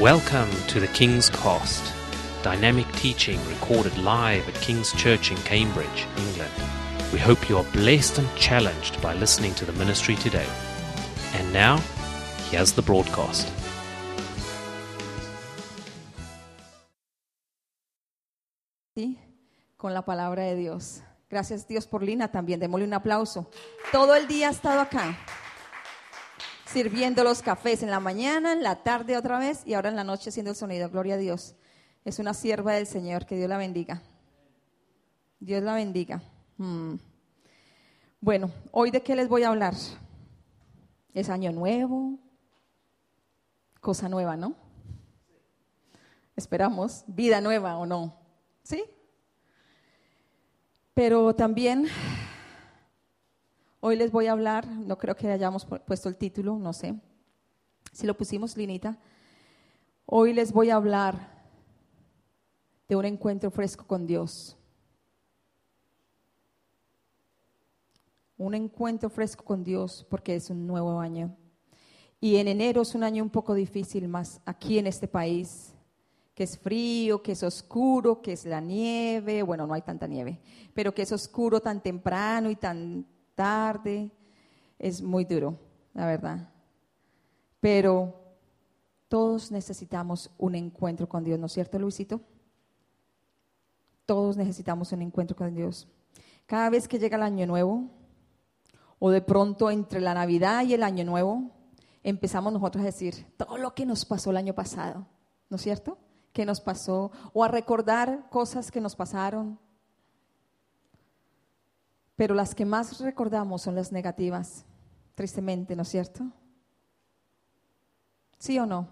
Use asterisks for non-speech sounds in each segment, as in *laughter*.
Welcome to the King's Cost, dynamic teaching recorded live at King's Church in Cambridge, England. We hope you are blessed and challenged by listening to the ministry today. And now, here's the broadcast. con la palabra de Dios. Gracias Dios por Lina también, démosle un aplauso. Todo el día ha estado acá, sirviendo los cafés en la mañana, en la tarde otra vez y ahora en la noche haciendo el sonido. Gloria a Dios. Es una sierva del Señor, que Dios la bendiga. Dios la bendiga. Mm. Bueno, hoy de qué les voy a hablar. Es año nuevo, cosa nueva, ¿no? Esperamos, vida nueva o no. ¿Sí? Pero también hoy les voy a hablar, no creo que hayamos pu- puesto el título, no sé. Si lo pusimos, Linita. Hoy les voy a hablar de un encuentro fresco con Dios. Un encuentro fresco con Dios porque es un nuevo año. Y en enero es un año un poco difícil más aquí en este país que es frío, que es oscuro, que es la nieve, bueno, no hay tanta nieve, pero que es oscuro tan temprano y tan tarde, es muy duro, la verdad. Pero todos necesitamos un encuentro con Dios, ¿no es cierto, Luisito? Todos necesitamos un encuentro con Dios. Cada vez que llega el año nuevo, o de pronto entre la Navidad y el año nuevo, empezamos nosotros a decir todo lo que nos pasó el año pasado, ¿no es cierto? que nos pasó o a recordar cosas que nos pasaron. Pero las que más recordamos son las negativas, tristemente, ¿no es cierto? ¿Sí o no?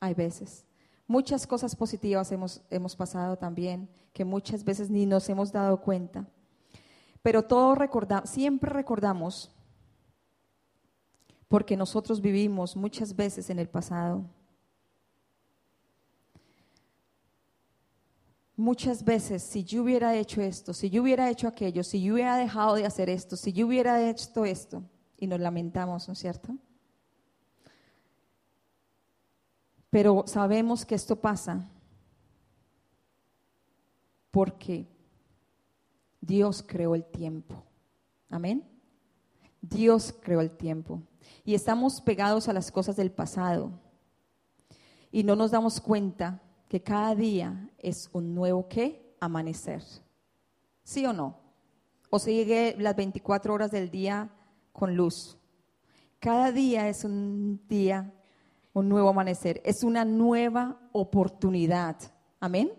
Hay veces. Muchas cosas positivas hemos, hemos pasado también, que muchas veces ni nos hemos dado cuenta. Pero todo recorda, siempre recordamos, porque nosotros vivimos muchas veces en el pasado. Muchas veces, si yo hubiera hecho esto, si yo hubiera hecho aquello, si yo hubiera dejado de hacer esto, si yo hubiera hecho esto, y nos lamentamos, ¿no es cierto? Pero sabemos que esto pasa porque Dios creó el tiempo. Amén. Dios creó el tiempo. Y estamos pegados a las cosas del pasado. Y no nos damos cuenta que cada día es un nuevo qué? Amanecer. ¿Sí o no? O sigue las 24 horas del día con luz. Cada día es un día, un nuevo amanecer. Es una nueva oportunidad. Amén.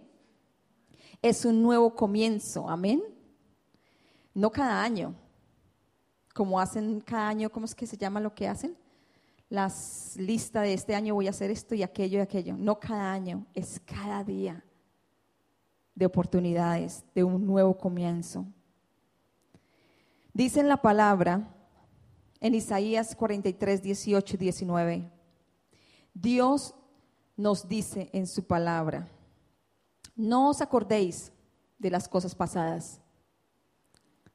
Es un nuevo comienzo. Amén. No cada año. Como hacen cada año, ¿cómo es que se llama lo que hacen? Las listas de este año voy a hacer esto y aquello y aquello. No cada año, es cada día de oportunidades, de un nuevo comienzo. Dice en la palabra, en Isaías 43, 18 y 19, Dios nos dice en su palabra, no os acordéis de las cosas pasadas.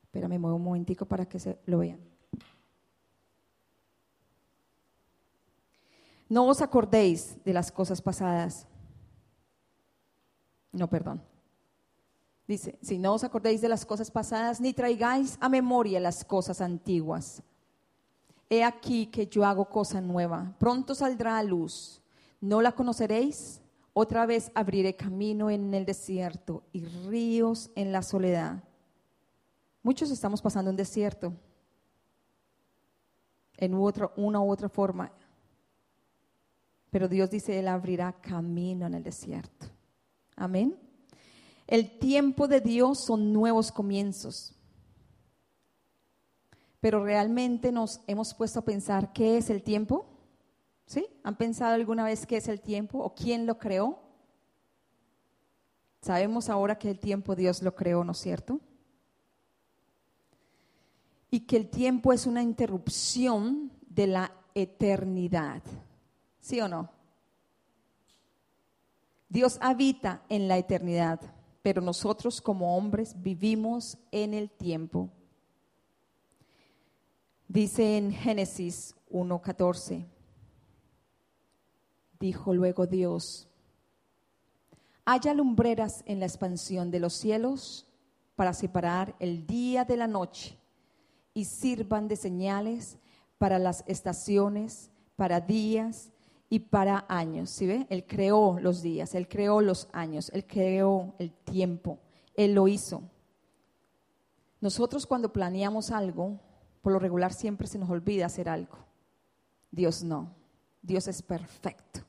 Espérame, muevo un momentico para que se lo vean. No os acordéis de las cosas pasadas. No, perdón. Dice, si no os acordéis de las cosas pasadas, ni traigáis a memoria las cosas antiguas. He aquí que yo hago cosa nueva. Pronto saldrá a luz. ¿No la conoceréis? Otra vez abriré camino en el desierto y ríos en la soledad. Muchos estamos pasando un desierto en otra, una u otra forma. Pero Dios dice, Él abrirá camino en el desierto. Amén. El tiempo de Dios son nuevos comienzos. Pero realmente nos hemos puesto a pensar qué es el tiempo. ¿Sí? ¿Han pensado alguna vez qué es el tiempo o quién lo creó? Sabemos ahora que el tiempo Dios lo creó, ¿no es cierto? Y que el tiempo es una interrupción de la eternidad. ¿Sí o no? Dios habita en la eternidad, pero nosotros como hombres vivimos en el tiempo. Dice en Génesis 1.14, Dijo luego Dios, haya lumbreras en la expansión de los cielos para separar el día de la noche y sirvan de señales para las estaciones, para días y para años. ¿Sí ve? Él creó los días, Él creó los años, Él creó el tiempo, Él lo hizo. Nosotros cuando planeamos algo, por lo regular siempre se nos olvida hacer algo. Dios no. Dios es perfecto.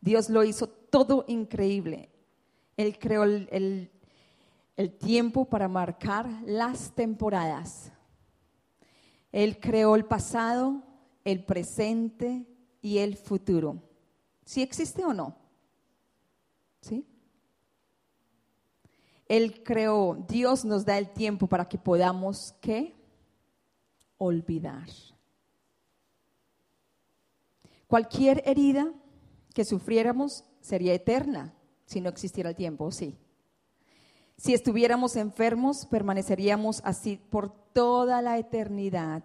Dios lo hizo todo increíble. Él creó el, el tiempo para marcar las temporadas. Él creó el pasado, el presente y el futuro. ¿Sí existe o no? ¿Sí? Él creó, Dios nos da el tiempo para que podamos, ¿qué? Olvidar. Cualquier herida que sufriéramos sería eterna si no existiera el tiempo, sí. Si estuviéramos enfermos, permaneceríamos así por toda la eternidad.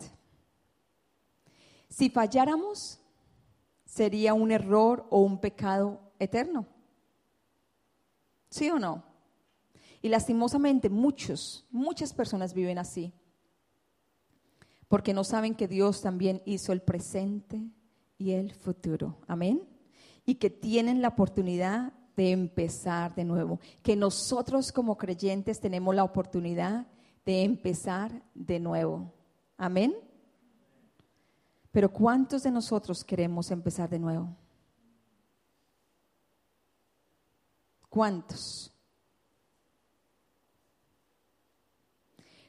Si falláramos, sería un error o un pecado eterno. ¿Sí o no? Y lastimosamente muchos, muchas personas viven así, porque no saben que Dios también hizo el presente y el futuro. Amén. Y que tienen la oportunidad de empezar de nuevo, que nosotros como creyentes tenemos la oportunidad de empezar de nuevo. Amén. Pero ¿cuántos de nosotros queremos empezar de nuevo? ¿Cuántos?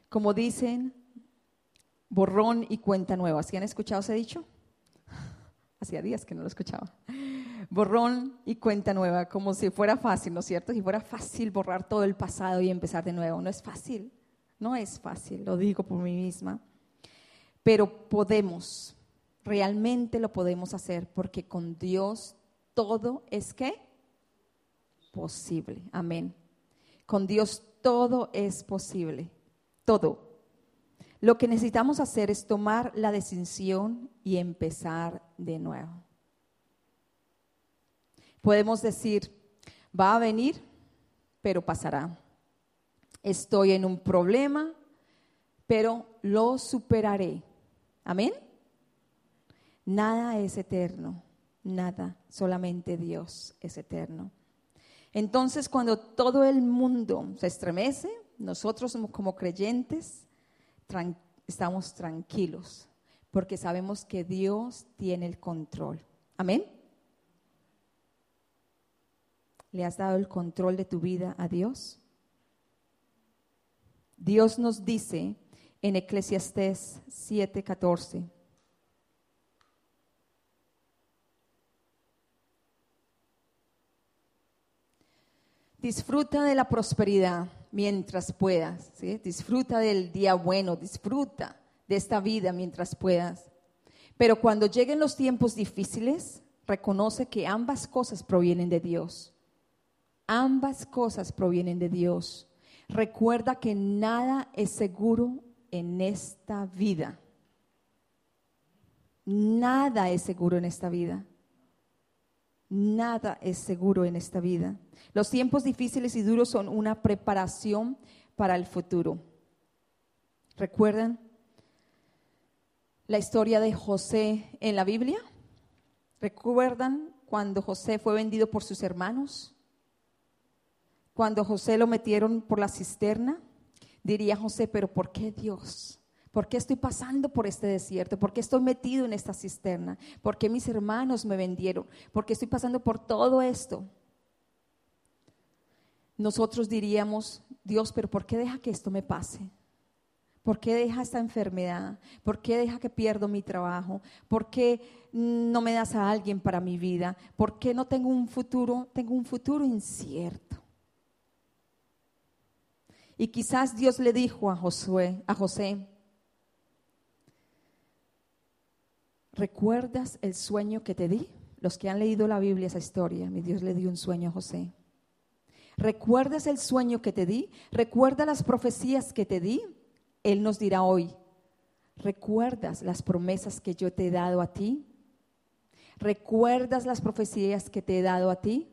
Como dicen, borrón y cuenta nueva. ¿Sí han escuchado ese dicho? *laughs* Hacía días que no lo escuchaba. Borrón y cuenta nueva, como si fuera fácil, ¿no es cierto? Si fuera fácil borrar todo el pasado y empezar de nuevo. No es fácil, no es fácil, lo digo por mí misma. Pero podemos, realmente lo podemos hacer porque con Dios todo es posible. Amén. Con Dios todo es posible. Todo. Lo que necesitamos hacer es tomar la decisión y empezar de nuevo. Podemos decir, va a venir, pero pasará. Estoy en un problema, pero lo superaré. Amén. Nada es eterno, nada, solamente Dios es eterno. Entonces, cuando todo el mundo se estremece, nosotros como creyentes estamos tranquilos porque sabemos que Dios tiene el control. Amén. ¿Le has dado el control de tu vida a Dios? Dios nos dice en Eclesiastés 7:14. Disfruta de la prosperidad mientras puedas. Disfruta del día bueno, disfruta de esta vida mientras puedas. Pero cuando lleguen los tiempos difíciles, reconoce que ambas cosas provienen de Dios. Ambas cosas provienen de Dios. Recuerda que nada es seguro en esta vida. Nada es seguro en esta vida. Nada es seguro en esta vida. Los tiempos difíciles y duros son una preparación para el futuro. ¿Recuerdan la historia de José en la Biblia? ¿Recuerdan cuando José fue vendido por sus hermanos? Cuando José lo metieron por la cisterna, diría José, pero ¿por qué Dios? ¿Por qué estoy pasando por este desierto? ¿Por qué estoy metido en esta cisterna? ¿Por qué mis hermanos me vendieron? ¿Por qué estoy pasando por todo esto? Nosotros diríamos, Dios, pero ¿por qué deja que esto me pase? ¿Por qué deja esta enfermedad? ¿Por qué deja que pierdo mi trabajo? ¿Por qué no me das a alguien para mi vida? ¿Por qué no tengo un futuro? Tengo un futuro incierto. Y quizás Dios le dijo a Josué, a José, ¿Recuerdas el sueño que te di? Los que han leído la Biblia, esa historia, mi Dios le dio un sueño a José. ¿Recuerdas el sueño que te di? ¿Recuerda las profecías que te di? Él nos dirá hoy, ¿recuerdas las promesas que yo te he dado a ti? ¿Recuerdas las profecías que te he dado a ti?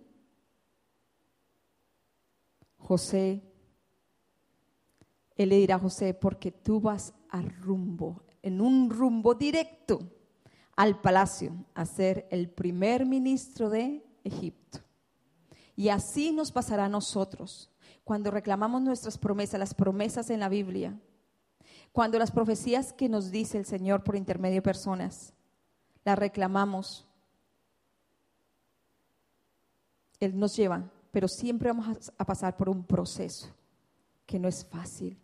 José, él le dirá a José, porque tú vas a rumbo, en un rumbo directo al palacio, a ser el primer ministro de Egipto. Y así nos pasará a nosotros cuando reclamamos nuestras promesas, las promesas en la Biblia, cuando las profecías que nos dice el Señor por intermedio de personas, las reclamamos, Él nos lleva, pero siempre vamos a pasar por un proceso que no es fácil.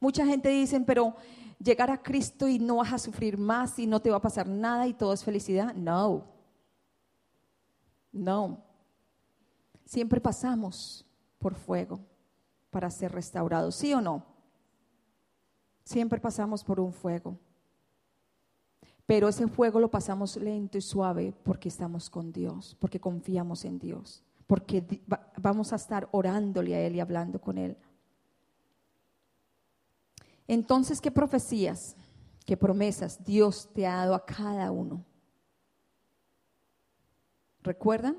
Mucha gente dice, pero llegar a Cristo y no vas a sufrir más y no te va a pasar nada y todo es felicidad. No, no. Siempre pasamos por fuego para ser restaurados, ¿sí o no? Siempre pasamos por un fuego. Pero ese fuego lo pasamos lento y suave porque estamos con Dios, porque confiamos en Dios, porque vamos a estar orándole a Él y hablando con Él. Entonces, ¿qué profecías, qué promesas Dios te ha dado a cada uno? ¿Recuerdan?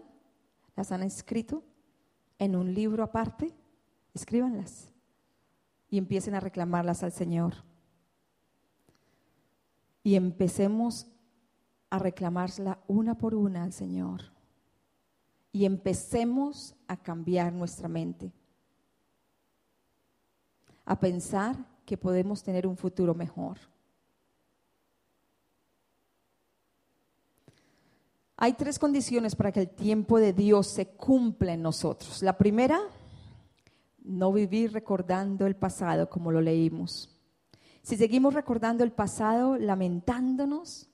¿Las han escrito en un libro aparte? Escríbanlas y empiecen a reclamarlas al Señor. Y empecemos a reclamarla una por una al Señor. Y empecemos a cambiar nuestra mente. A pensar que podemos tener un futuro mejor. Hay tres condiciones para que el tiempo de Dios se cumpla en nosotros. La primera, no vivir recordando el pasado como lo leímos. Si seguimos recordando el pasado, lamentándonos,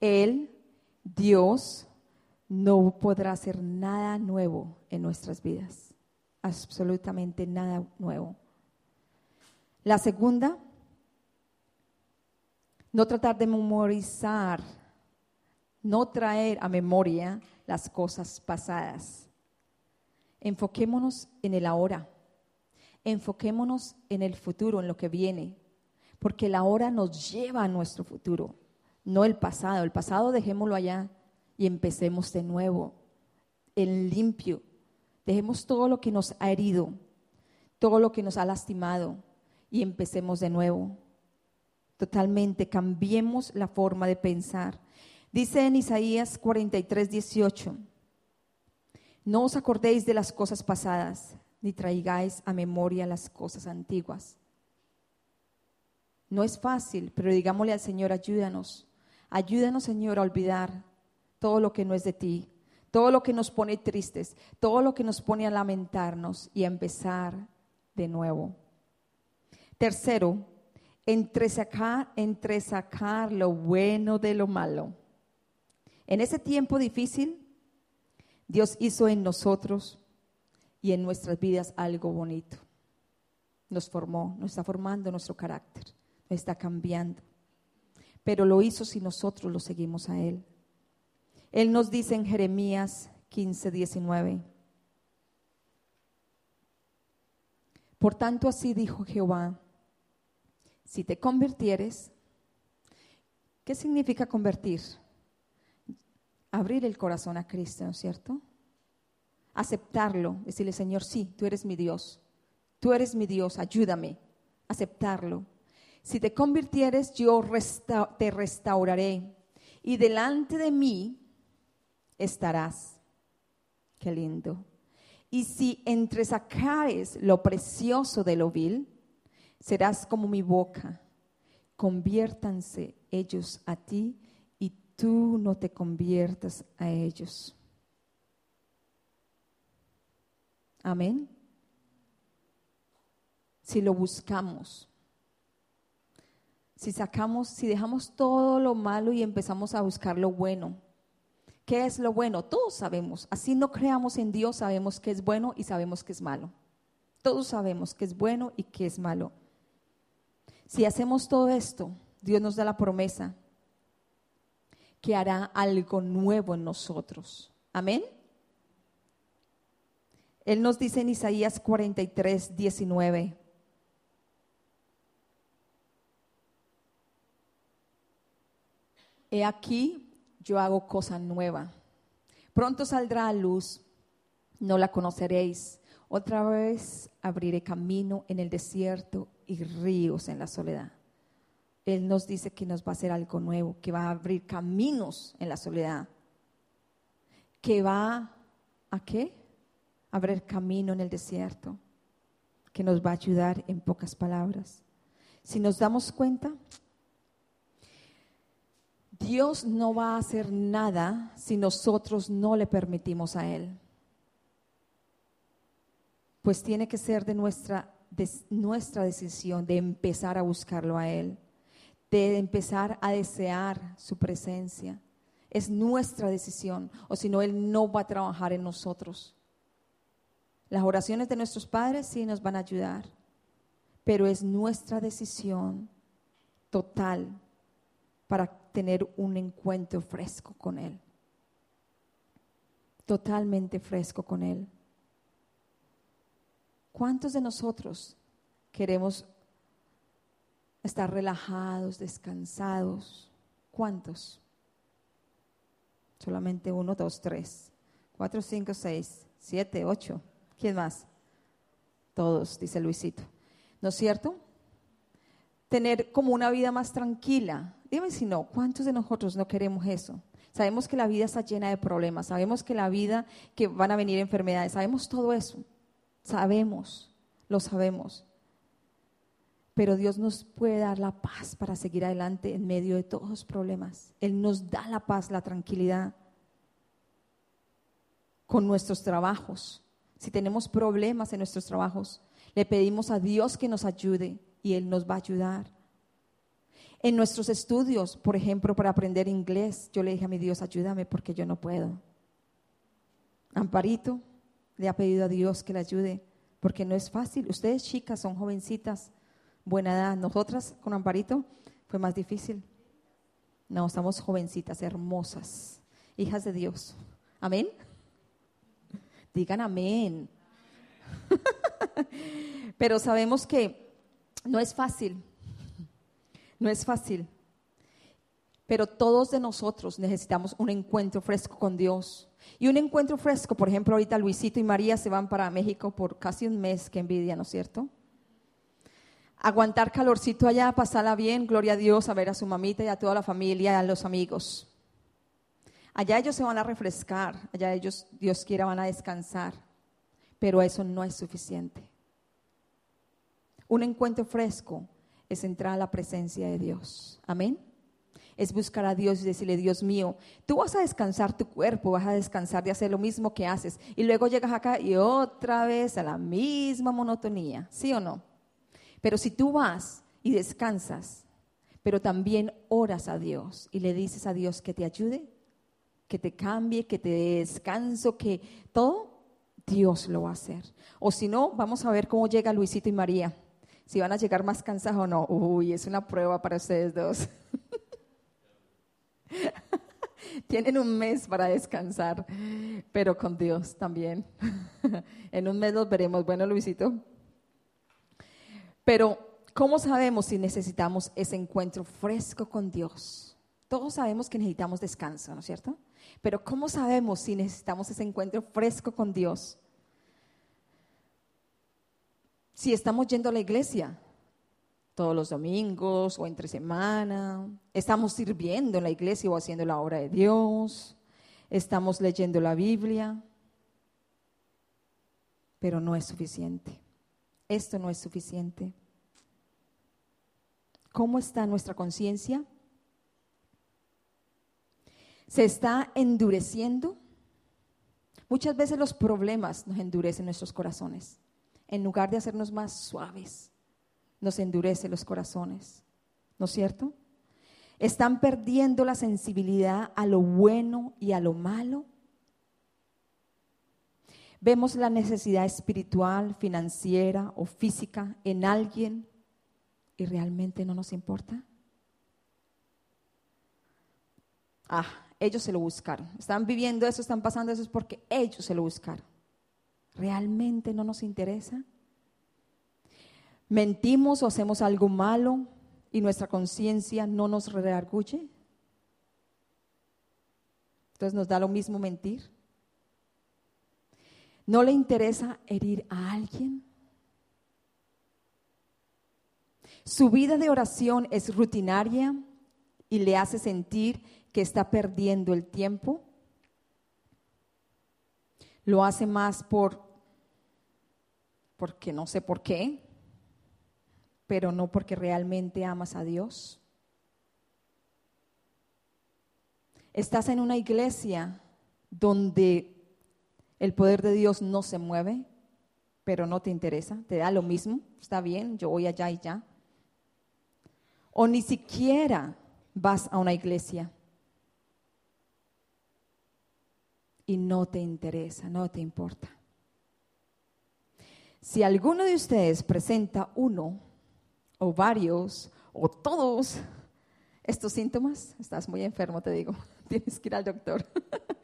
Él, Dios, no podrá hacer nada nuevo en nuestras vidas. Absolutamente nada nuevo. La segunda, no tratar de memorizar, no traer a memoria las cosas pasadas. Enfoquémonos en el ahora. Enfoquémonos en el futuro, en lo que viene, porque el ahora nos lleva a nuestro futuro, no el pasado. El pasado dejémoslo allá y empecemos de nuevo, en limpio. Dejemos todo lo que nos ha herido, todo lo que nos ha lastimado y empecemos de nuevo. Totalmente, cambiemos la forma de pensar. Dice en Isaías 43, 18, no os acordéis de las cosas pasadas, ni traigáis a memoria las cosas antiguas. No es fácil, pero digámosle al Señor, ayúdanos. Ayúdanos, Señor, a olvidar todo lo que no es de ti, todo lo que nos pone tristes, todo lo que nos pone a lamentarnos y a empezar de nuevo. Tercero, entresacar, entresacar lo bueno de lo malo. En ese tiempo difícil, Dios hizo en nosotros y en nuestras vidas algo bonito. Nos formó, nos está formando nuestro carácter, nos está cambiando. Pero lo hizo si nosotros lo seguimos a Él. Él nos dice en Jeremías 15, 19. Por tanto así dijo Jehová, si te convirtieres, ¿qué significa convertir? Abrir el corazón a Cristo, ¿no es cierto? Aceptarlo, decirle, Señor, sí, tú eres mi Dios, tú eres mi Dios, ayúdame, aceptarlo. Si te convirtieres, yo te restauraré y delante de mí estarás. Qué lindo. Y si entresacares lo precioso de lo vil, serás como mi boca. Conviértanse ellos a ti y tú no te conviertas a ellos. Amén. Si lo buscamos, si sacamos, si dejamos todo lo malo y empezamos a buscar lo bueno. ¿Qué es lo bueno? Todos sabemos. Así no creamos en Dios, sabemos que es bueno y sabemos que es malo. Todos sabemos que es bueno y que es malo. Si hacemos todo esto, Dios nos da la promesa que hará algo nuevo en nosotros. Amén. Él nos dice en Isaías 43, 19. He aquí, yo hago cosa nueva. Pronto saldrá a luz, no la conoceréis. Otra vez abriré camino en el desierto y ríos en la soledad. Él nos dice que nos va a hacer algo nuevo, que va a abrir caminos en la soledad, que va a qué? abrir camino en el desierto, que nos va a ayudar en pocas palabras. Si nos damos cuenta, Dios no va a hacer nada si nosotros no le permitimos a Él. Pues tiene que ser de nuestra, de nuestra decisión de empezar a buscarlo a Él, de empezar a desear su presencia. Es nuestra decisión, o si no, Él no va a trabajar en nosotros. Las oraciones de nuestros padres sí nos van a ayudar, pero es nuestra decisión total para tener un encuentro fresco con Él. Totalmente fresco con Él. ¿Cuántos de nosotros queremos estar relajados, descansados? ¿Cuántos? Solamente uno, dos, tres, cuatro, cinco, seis, siete, ocho. ¿Quién más? Todos, dice Luisito. ¿No es cierto? Tener como una vida más tranquila. Dime si no, ¿cuántos de nosotros no queremos eso? Sabemos que la vida está llena de problemas, sabemos que la vida, que van a venir enfermedades, sabemos todo eso. Sabemos, lo sabemos. Pero Dios nos puede dar la paz para seguir adelante en medio de todos los problemas. Él nos da la paz, la tranquilidad con nuestros trabajos, si tenemos problemas en nuestros trabajos, le pedimos a Dios que nos ayude y Él nos va a ayudar. En nuestros estudios, por ejemplo, para aprender inglés, yo le dije a mi Dios, ayúdame porque yo no puedo. Amparito le ha pedido a Dios que le ayude porque no es fácil. Ustedes chicas son jovencitas, buena edad. Nosotras con Amparito fue más difícil. No, estamos jovencitas, hermosas, hijas de Dios. Amén. Digan amén. *laughs* Pero sabemos que no es fácil. No es fácil. Pero todos de nosotros necesitamos un encuentro fresco con Dios. Y un encuentro fresco, por ejemplo, ahorita Luisito y María se van para México por casi un mes, que envidia, ¿no es cierto? Aguantar calorcito allá, pasarla bien, gloria a Dios, a ver a su mamita y a toda la familia y a los amigos. Allá ellos se van a refrescar, allá ellos, Dios quiera, van a descansar, pero eso no es suficiente. Un encuentro fresco es entrar a la presencia de Dios. Amén. Es buscar a Dios y decirle, Dios mío, tú vas a descansar tu cuerpo, vas a descansar de hacer lo mismo que haces. Y luego llegas acá y otra vez a la misma monotonía, ¿sí o no? Pero si tú vas y descansas, pero también oras a Dios y le dices a Dios que te ayude, que te cambie, que te dé descanso, que todo, Dios lo va a hacer. O si no, vamos a ver cómo llega Luisito y María. Si van a llegar más cansados o no. Uy, es una prueba para ustedes dos. *laughs* *laughs* Tienen un mes para descansar, pero con Dios también. *laughs* en un mes los veremos. Bueno, Luisito. Pero, ¿cómo sabemos si necesitamos ese encuentro fresco con Dios? Todos sabemos que necesitamos descanso, ¿no es cierto? Pero ¿cómo sabemos si necesitamos ese encuentro fresco con Dios? Si estamos yendo a la iglesia todos los domingos o entre semana, estamos sirviendo en la iglesia o haciendo la obra de Dios, estamos leyendo la Biblia, pero no es suficiente. Esto no es suficiente. ¿Cómo está nuestra conciencia? se está endureciendo. Muchas veces los problemas nos endurecen nuestros corazones. En lugar de hacernos más suaves, nos endurece los corazones. ¿No es cierto? Están perdiendo la sensibilidad a lo bueno y a lo malo. Vemos la necesidad espiritual, financiera o física en alguien y realmente no nos importa. Ah, ellos se lo buscaron. Están viviendo eso, están pasando eso, es porque ellos se lo buscaron. ¿Realmente no nos interesa? ¿Mentimos o hacemos algo malo y nuestra conciencia no nos redarguye? Entonces nos da lo mismo mentir. ¿No le interesa herir a alguien? Su vida de oración es rutinaria y le hace sentir que está perdiendo el tiempo. Lo hace más por porque no sé por qué, pero no porque realmente amas a Dios. Estás en una iglesia donde el poder de Dios no se mueve, pero no te interesa, te da lo mismo, está bien, yo voy allá y ya. O ni siquiera vas a una iglesia y no te interesa, no te importa. Si alguno de ustedes presenta uno o varios o todos estos síntomas, estás muy enfermo, te digo, *laughs* tienes que ir al doctor.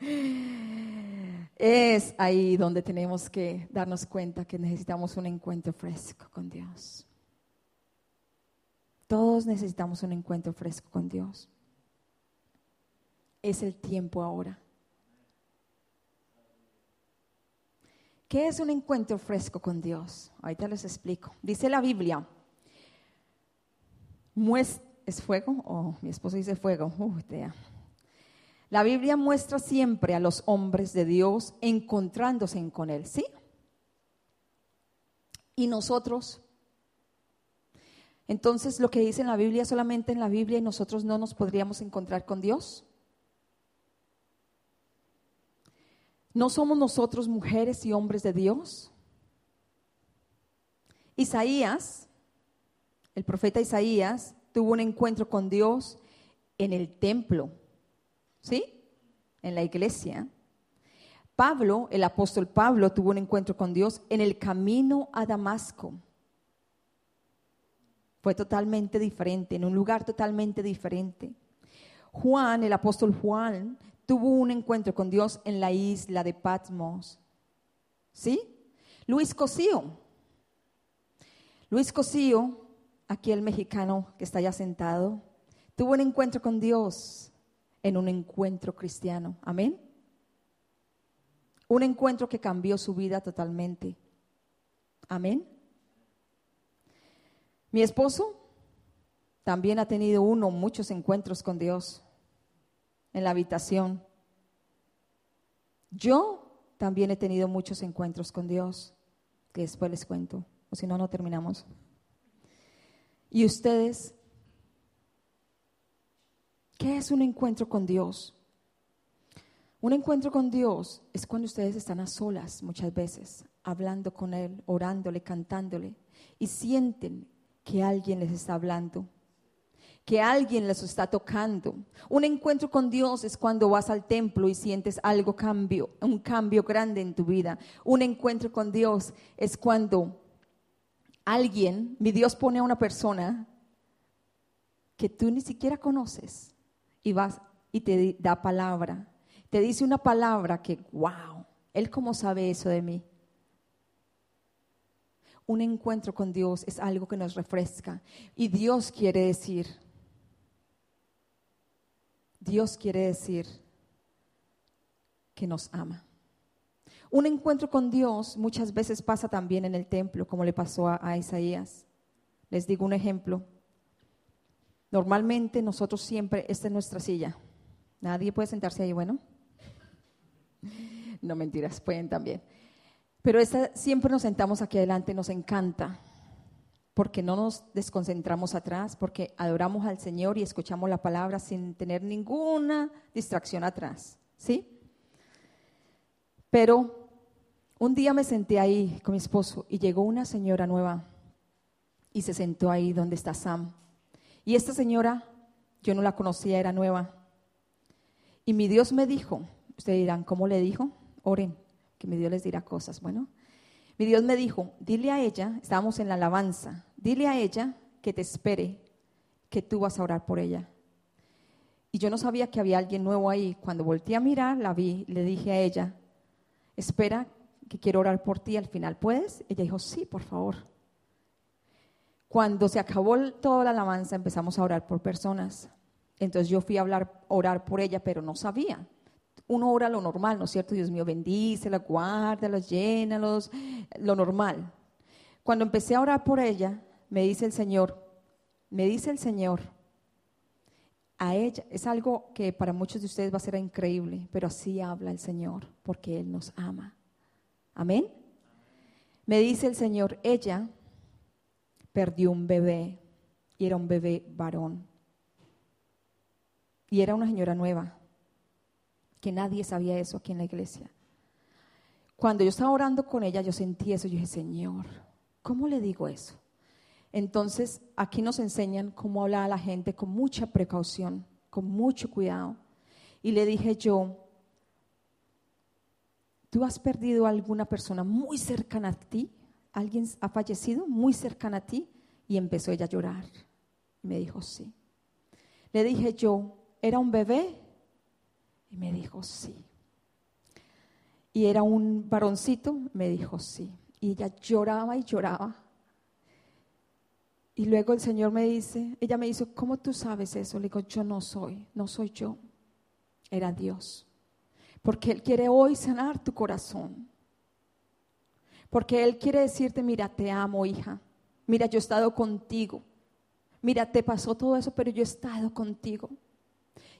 *laughs* es ahí donde tenemos que darnos cuenta que necesitamos un encuentro fresco con Dios. Todos necesitamos un encuentro fresco con Dios. Es el tiempo ahora. ¿Qué es un encuentro fresco con Dios? Ahorita les explico. Dice la Biblia, ¿es fuego? Oh, mi esposo dice fuego. Uh, la Biblia muestra siempre a los hombres de Dios encontrándose con Él, ¿sí? Y nosotros, entonces lo que dice en la Biblia, solamente en la Biblia y nosotros no nos podríamos encontrar con Dios. ¿No somos nosotros mujeres y hombres de Dios? Isaías, el profeta Isaías, tuvo un encuentro con Dios en el templo, ¿sí? En la iglesia. Pablo, el apóstol Pablo, tuvo un encuentro con Dios en el camino a Damasco. Fue totalmente diferente, en un lugar totalmente diferente. Juan, el apóstol Juan, tuvo un encuentro con Dios en la isla de Patmos. ¿Sí? Luis Cosío. Luis Cosío, aquí el mexicano que está ya sentado, tuvo un encuentro con Dios en un encuentro cristiano. Amén. Un encuentro que cambió su vida totalmente. Amén. Mi esposo también ha tenido uno, muchos encuentros con Dios en la habitación. Yo también he tenido muchos encuentros con Dios, que después les cuento, o si no, no terminamos. ¿Y ustedes? ¿Qué es un encuentro con Dios? Un encuentro con Dios es cuando ustedes están a solas muchas veces, hablando con Él, orándole, cantándole, y sienten que alguien les está hablando que alguien les está tocando. Un encuentro con Dios es cuando vas al templo y sientes algo cambio, un cambio grande en tu vida. Un encuentro con Dios es cuando alguien, mi Dios pone a una persona que tú ni siquiera conoces y vas y te da palabra. Te dice una palabra que, wow, Él cómo sabe eso de mí. Un encuentro con Dios es algo que nos refresca y Dios quiere decir, Dios quiere decir que nos ama. Un encuentro con Dios muchas veces pasa también en el templo, como le pasó a, Isaías. Les digo un ejemplo. Normalmente nosotros siempre, esta es nuestra silla. Nadie puede sentarse ahí, bueno. *laughs* No mentiras, pueden también. Pero esta, siempre nos sentamos aquí adelante, nos encanta porque no nos desconcentramos atrás, porque adoramos al Señor y escuchamos la palabra sin tener ninguna distracción atrás, ¿sí? Pero un día me senté ahí con mi esposo y llegó una señora nueva y se sentó ahí donde está Sam. Y esta señora, yo no la conocía, era nueva. Y mi Dios me dijo, ustedes dirán, ¿cómo le dijo? Oren, que mi Dios les dirá cosas. Bueno, mi Dios me dijo, dile a ella, estábamos en la alabanza, dile a ella que te espere, que tú vas a orar por ella. Y yo no sabía que había alguien nuevo ahí. Cuando volteé a mirar, la vi, le dije a ella, espera, que quiero orar por ti al final. ¿Puedes? Ella dijo, sí, por favor. Cuando se acabó toda la alabanza, empezamos a orar por personas. Entonces yo fui a hablar, orar por ella, pero no sabía. uno ora lo normal, ¿no es cierto? Dios mío, bendice, la guarda, los llénalos, lo normal. Cuando empecé a orar por ella, me dice el Señor, me dice el Señor, a ella, es algo que para muchos de ustedes va a ser increíble, pero así habla el Señor, porque Él nos ama. Amén. Me dice el Señor, ella perdió un bebé y era un bebé varón. Y era una señora nueva, que nadie sabía eso aquí en la iglesia. Cuando yo estaba orando con ella, yo sentí eso, yo dije, Señor, ¿cómo le digo eso? Entonces, aquí nos enseñan cómo hablar a la gente con mucha precaución, con mucho cuidado. Y le dije yo, ¿tú has perdido a alguna persona muy cercana a ti? ¿Alguien ha fallecido muy cercana a ti? Y empezó ella a llorar. Y me dijo, sí. Le dije yo, ¿era un bebé? Y me dijo, sí. ¿Y era un varoncito? Me dijo, sí. Y ella lloraba y lloraba. Y luego el Señor me dice, ella me dice, ¿cómo tú sabes eso? Le digo, yo no soy, no soy yo. Era Dios. Porque Él quiere hoy sanar tu corazón. Porque Él quiere decirte, mira, te amo, hija. Mira, yo he estado contigo. Mira, te pasó todo eso, pero yo he estado contigo.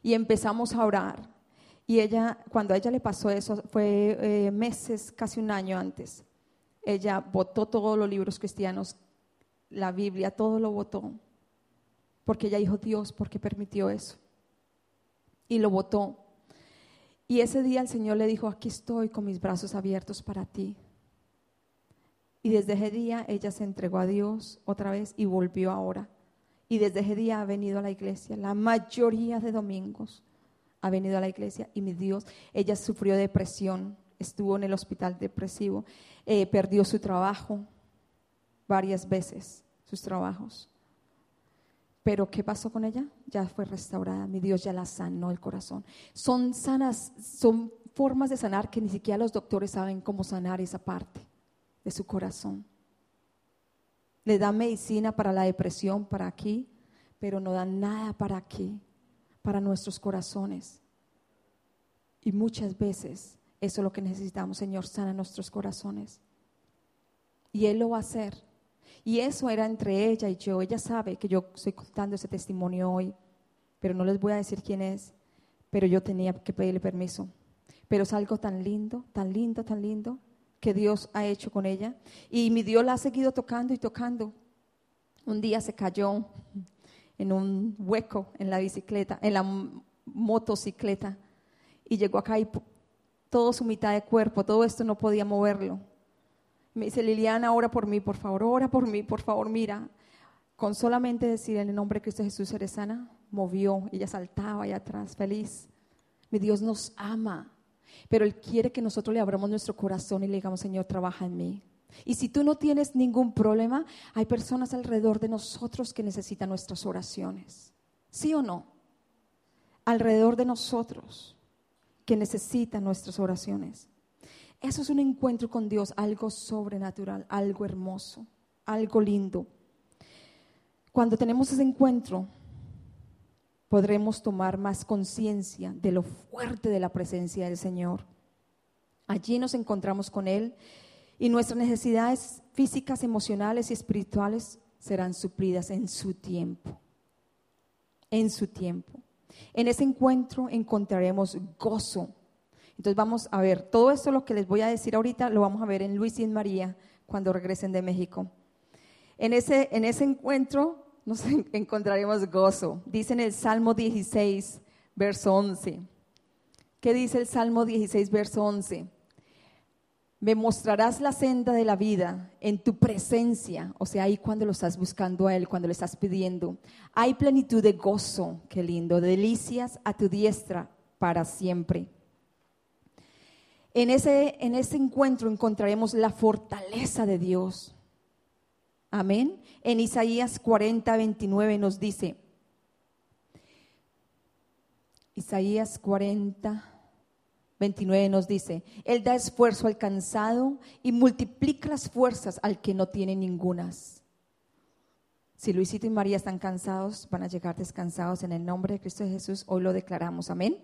Y empezamos a orar. Y ella, cuando a ella le pasó eso, fue eh, meses, casi un año antes. Ella votó todos los libros cristianos, la Biblia, todo lo votó. Porque ella dijo, Dios, ¿por qué permitió eso? Y lo votó. Y ese día el Señor le dijo, aquí estoy con mis brazos abiertos para ti. Y desde ese día ella se entregó a Dios otra vez y volvió ahora. Y desde ese día ha venido a la iglesia. La mayoría de domingos ha venido a la iglesia y mi Dios, ella sufrió depresión, estuvo en el hospital depresivo, eh, perdió su trabajo varias veces, sus trabajos. Pero ¿qué pasó con ella? Ya fue restaurada, mi Dios ya la sanó el corazón. Son sanas, son formas de sanar que ni siquiera los doctores saben cómo sanar esa parte de su corazón. Le dan medicina para la depresión, para aquí, pero no dan nada para aquí, para nuestros corazones. Y muchas veces eso es lo que necesitamos, Señor, sana nuestros corazones. Y Él lo va a hacer. Y eso era entre ella y yo. Ella sabe que yo estoy contando ese testimonio hoy, pero no les voy a decir quién es, pero yo tenía que pedirle permiso. Pero es algo tan lindo, tan lindo, tan lindo, que Dios ha hecho con ella. Y mi Dios la ha seguido tocando y tocando. Un día se cayó en un hueco en la bicicleta, en la motocicleta, y llegó acá y todo su mitad de cuerpo, todo esto no podía moverlo. Me dice, Liliana, ora por mí, por favor, ora por mí, por favor, mira. Con solamente decir en el nombre de Cristo Jesús eres sana, movió, ella saltaba allá atrás, feliz. Mi Dios nos ama. Pero Él quiere que nosotros le abramos nuestro corazón y le digamos, Señor, trabaja en mí. Y si tú no tienes ningún problema, hay personas alrededor de nosotros que necesitan nuestras oraciones. ¿Sí o no? Alrededor de nosotros que necesitan nuestras oraciones. Eso es un encuentro con Dios, algo sobrenatural, algo hermoso, algo lindo. Cuando tenemos ese encuentro, podremos tomar más conciencia de lo fuerte de la presencia del Señor. Allí nos encontramos con Él y nuestras necesidades físicas, emocionales y espirituales serán suplidas en su tiempo. En su tiempo. En ese encuentro encontraremos gozo. Entonces vamos a ver, todo esto lo que les voy a decir ahorita lo vamos a ver en Luis y en María cuando regresen de México. En ese, en ese encuentro nos *laughs* encontraremos gozo. Dice en el Salmo 16, verso 11. ¿Qué dice el Salmo 16, verso 11? Me mostrarás la senda de la vida en tu presencia, o sea, ahí cuando lo estás buscando a Él, cuando le estás pidiendo. Hay plenitud de gozo, qué lindo, delicias a tu diestra para siempre. En ese, en ese encuentro encontraremos la fortaleza de Dios. Amén. En Isaías 40, 29 nos dice, Isaías 40, 29 nos dice, Él da esfuerzo al cansado y multiplica las fuerzas al que no tiene ningunas. Si Luisito y María están cansados, van a llegar descansados en el nombre de Cristo Jesús. Hoy lo declaramos. Amén.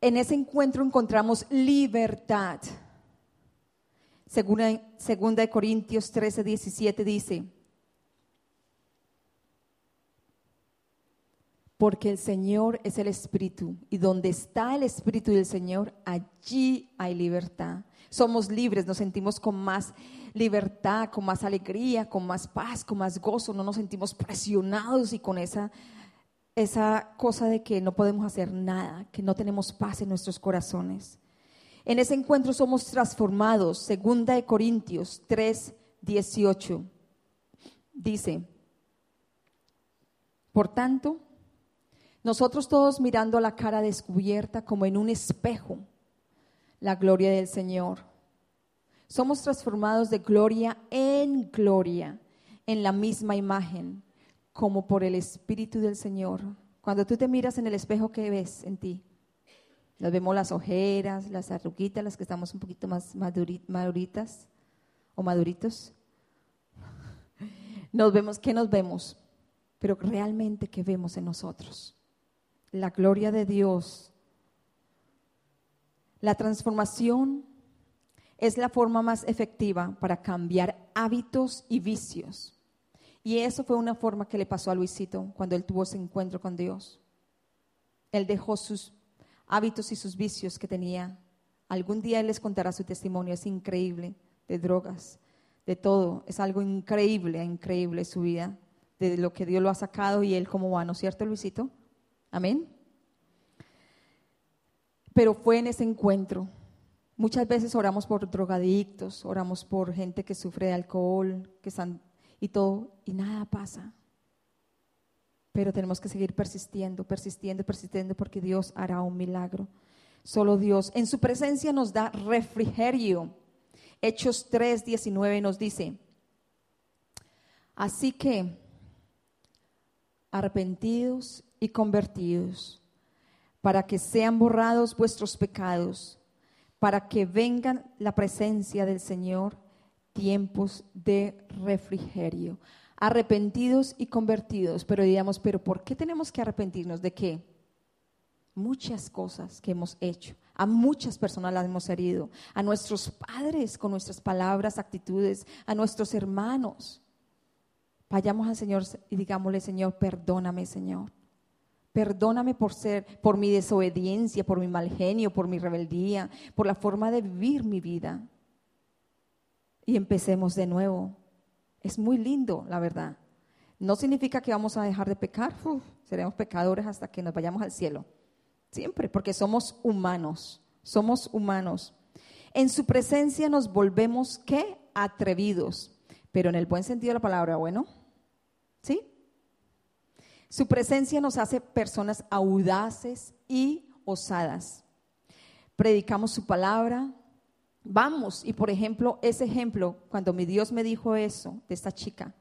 En ese encuentro encontramos libertad. Segunda, segunda de Corintios 13, 17 dice, porque el Señor es el Espíritu y donde está el Espíritu del Señor, allí hay libertad. Somos libres, nos sentimos con más libertad, con más alegría, con más paz, con más gozo, no nos sentimos presionados y con esa, esa cosa de que no podemos hacer nada, que no tenemos paz en nuestros corazones. En ese encuentro somos transformados, segunda de Corintios 3, 18. Dice, por tanto, nosotros todos mirando la cara descubierta como en un espejo, la gloria del Señor. Somos transformados de gloria en gloria, en la misma imagen, como por el Espíritu del Señor. Cuando tú te miras en el espejo, ¿qué ves en ti? Nos vemos las ojeras, las arruguitas, las que estamos un poquito más maduritas o maduritos. *laughs* Nos vemos, ¿qué nos vemos? Pero realmente, ¿qué vemos en nosotros? la gloria de Dios. La transformación es la forma más efectiva para cambiar hábitos y vicios. Y eso fue una forma que le pasó a Luisito cuando él tuvo ese encuentro con Dios. Él dejó sus hábitos y sus vicios que tenía. Algún día él les contará su testimonio, es increíble, de drogas, de todo. Es algo increíble, increíble su vida, de lo que Dios lo ha sacado y él cómo va, ¿no es cierto, Luisito? Amén. Pero fue en ese encuentro. Muchas veces oramos por drogadictos, oramos por gente que sufre de alcohol, que están y todo, y nada pasa. Pero tenemos que seguir persistiendo, persistiendo, persistiendo, porque Dios hará un milagro. Solo Dios. En su presencia nos da refrigerio. Hechos 3, 19 nos dice, así que arrepentidos y convertidos, para que sean borrados vuestros pecados, para que vengan la presencia del Señor tiempos de refrigerio. Arrepentidos y convertidos, pero digamos, pero ¿por qué tenemos que arrepentirnos de qué? Muchas cosas que hemos hecho. A muchas personas las hemos herido. A nuestros padres con nuestras palabras, actitudes. A nuestros hermanos. Vayamos al Señor y digámosle, Señor, perdóname, Señor. Perdóname por ser, por mi desobediencia, por mi mal genio, por mi rebeldía, por la forma de vivir mi vida. Y empecemos de nuevo. Es muy lindo, la verdad. No significa que vamos a dejar de pecar, seremos pecadores hasta que nos vayamos al cielo. Siempre, porque somos humanos, somos humanos. En su presencia nos volvemos, ¿qué? Atrevidos, pero en el buen sentido de la palabra, bueno, ¿sí? Su presencia nos hace personas audaces y osadas. Predicamos su palabra. Vamos, y por ejemplo, ese ejemplo, cuando mi Dios me dijo eso de esta chica,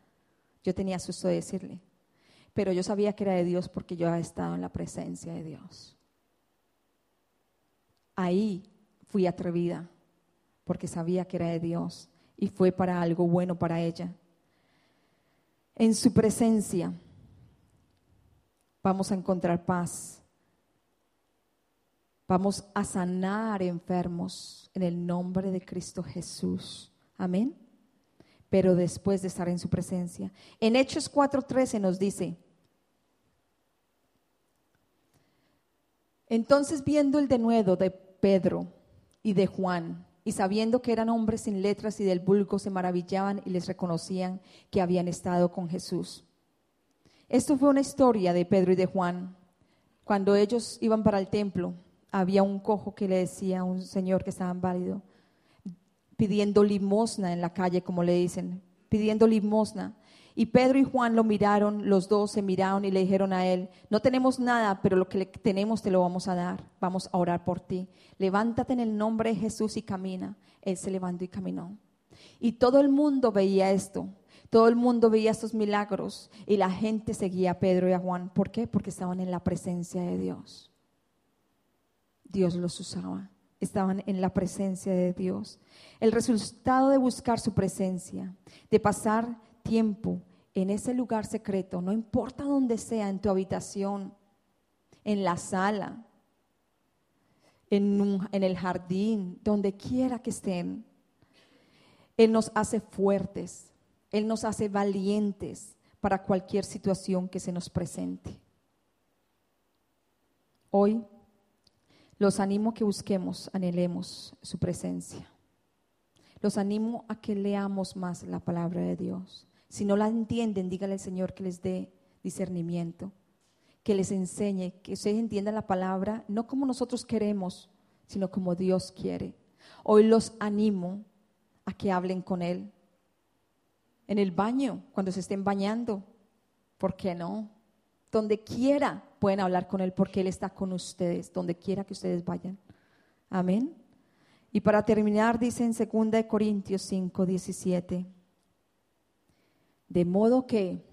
yo tenía susto de decirle, pero yo sabía que era de Dios porque yo había estado en la presencia de Dios. Ahí fui atrevida porque sabía que era de Dios y fue para algo bueno para ella. En su presencia vamos a encontrar paz. Vamos a sanar enfermos en el nombre de Cristo Jesús. Amén. Pero después de estar en su presencia. En Hechos 4:13 nos dice, entonces viendo el denuedo de Pedro y de Juan, y sabiendo que eran hombres sin letras y del vulgo, se maravillaban y les reconocían que habían estado con Jesús. Esto fue una historia de Pedro y de Juan. Cuando ellos iban para el templo, había un cojo que le decía a un señor que estaba válido, pidiendo limosna en la calle, como le dicen, pidiendo limosna. Y Pedro y Juan lo miraron, los dos se miraron y le dijeron a él, no tenemos nada, pero lo que tenemos te lo vamos a dar, vamos a orar por ti. Levántate en el nombre de Jesús y camina. Él se levantó y caminó. Y todo el mundo veía esto. Todo el mundo veía estos milagros y la gente seguía a Pedro y a Juan. ¿Por qué? Porque estaban en la presencia de Dios. Dios los usaba. Estaban en la presencia de Dios. El resultado de buscar su presencia, de pasar tiempo en ese lugar secreto, no importa dónde sea, en tu habitación, en la sala, en, un- en el jardín, donde quiera que estén. Él nos hace fuertes, Él nos hace valientes para cualquier situación que se nos presente. Hoy los animo a que busquemos, anhelemos su presencia. Los animo a que leamos más la palabra de Dios. Si no la entienden, dígale al Señor que les dé discernimiento, que les enseñe, que ustedes entiendan la palabra no como nosotros queremos, sino como Dios quiere. Hoy los animo a que hablen con Él. En el baño, cuando se estén bañando, ¿por qué no? Donde quiera pueden hablar con Él porque Él está con ustedes, donde quiera que ustedes vayan. Amén. Y para terminar, dice en 2 Corintios 5, 17, de modo que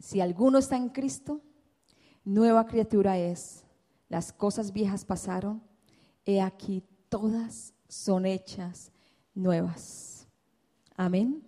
si alguno está en Cristo, nueva criatura es. Las cosas viejas pasaron, he aquí todas son hechas nuevas. Amén.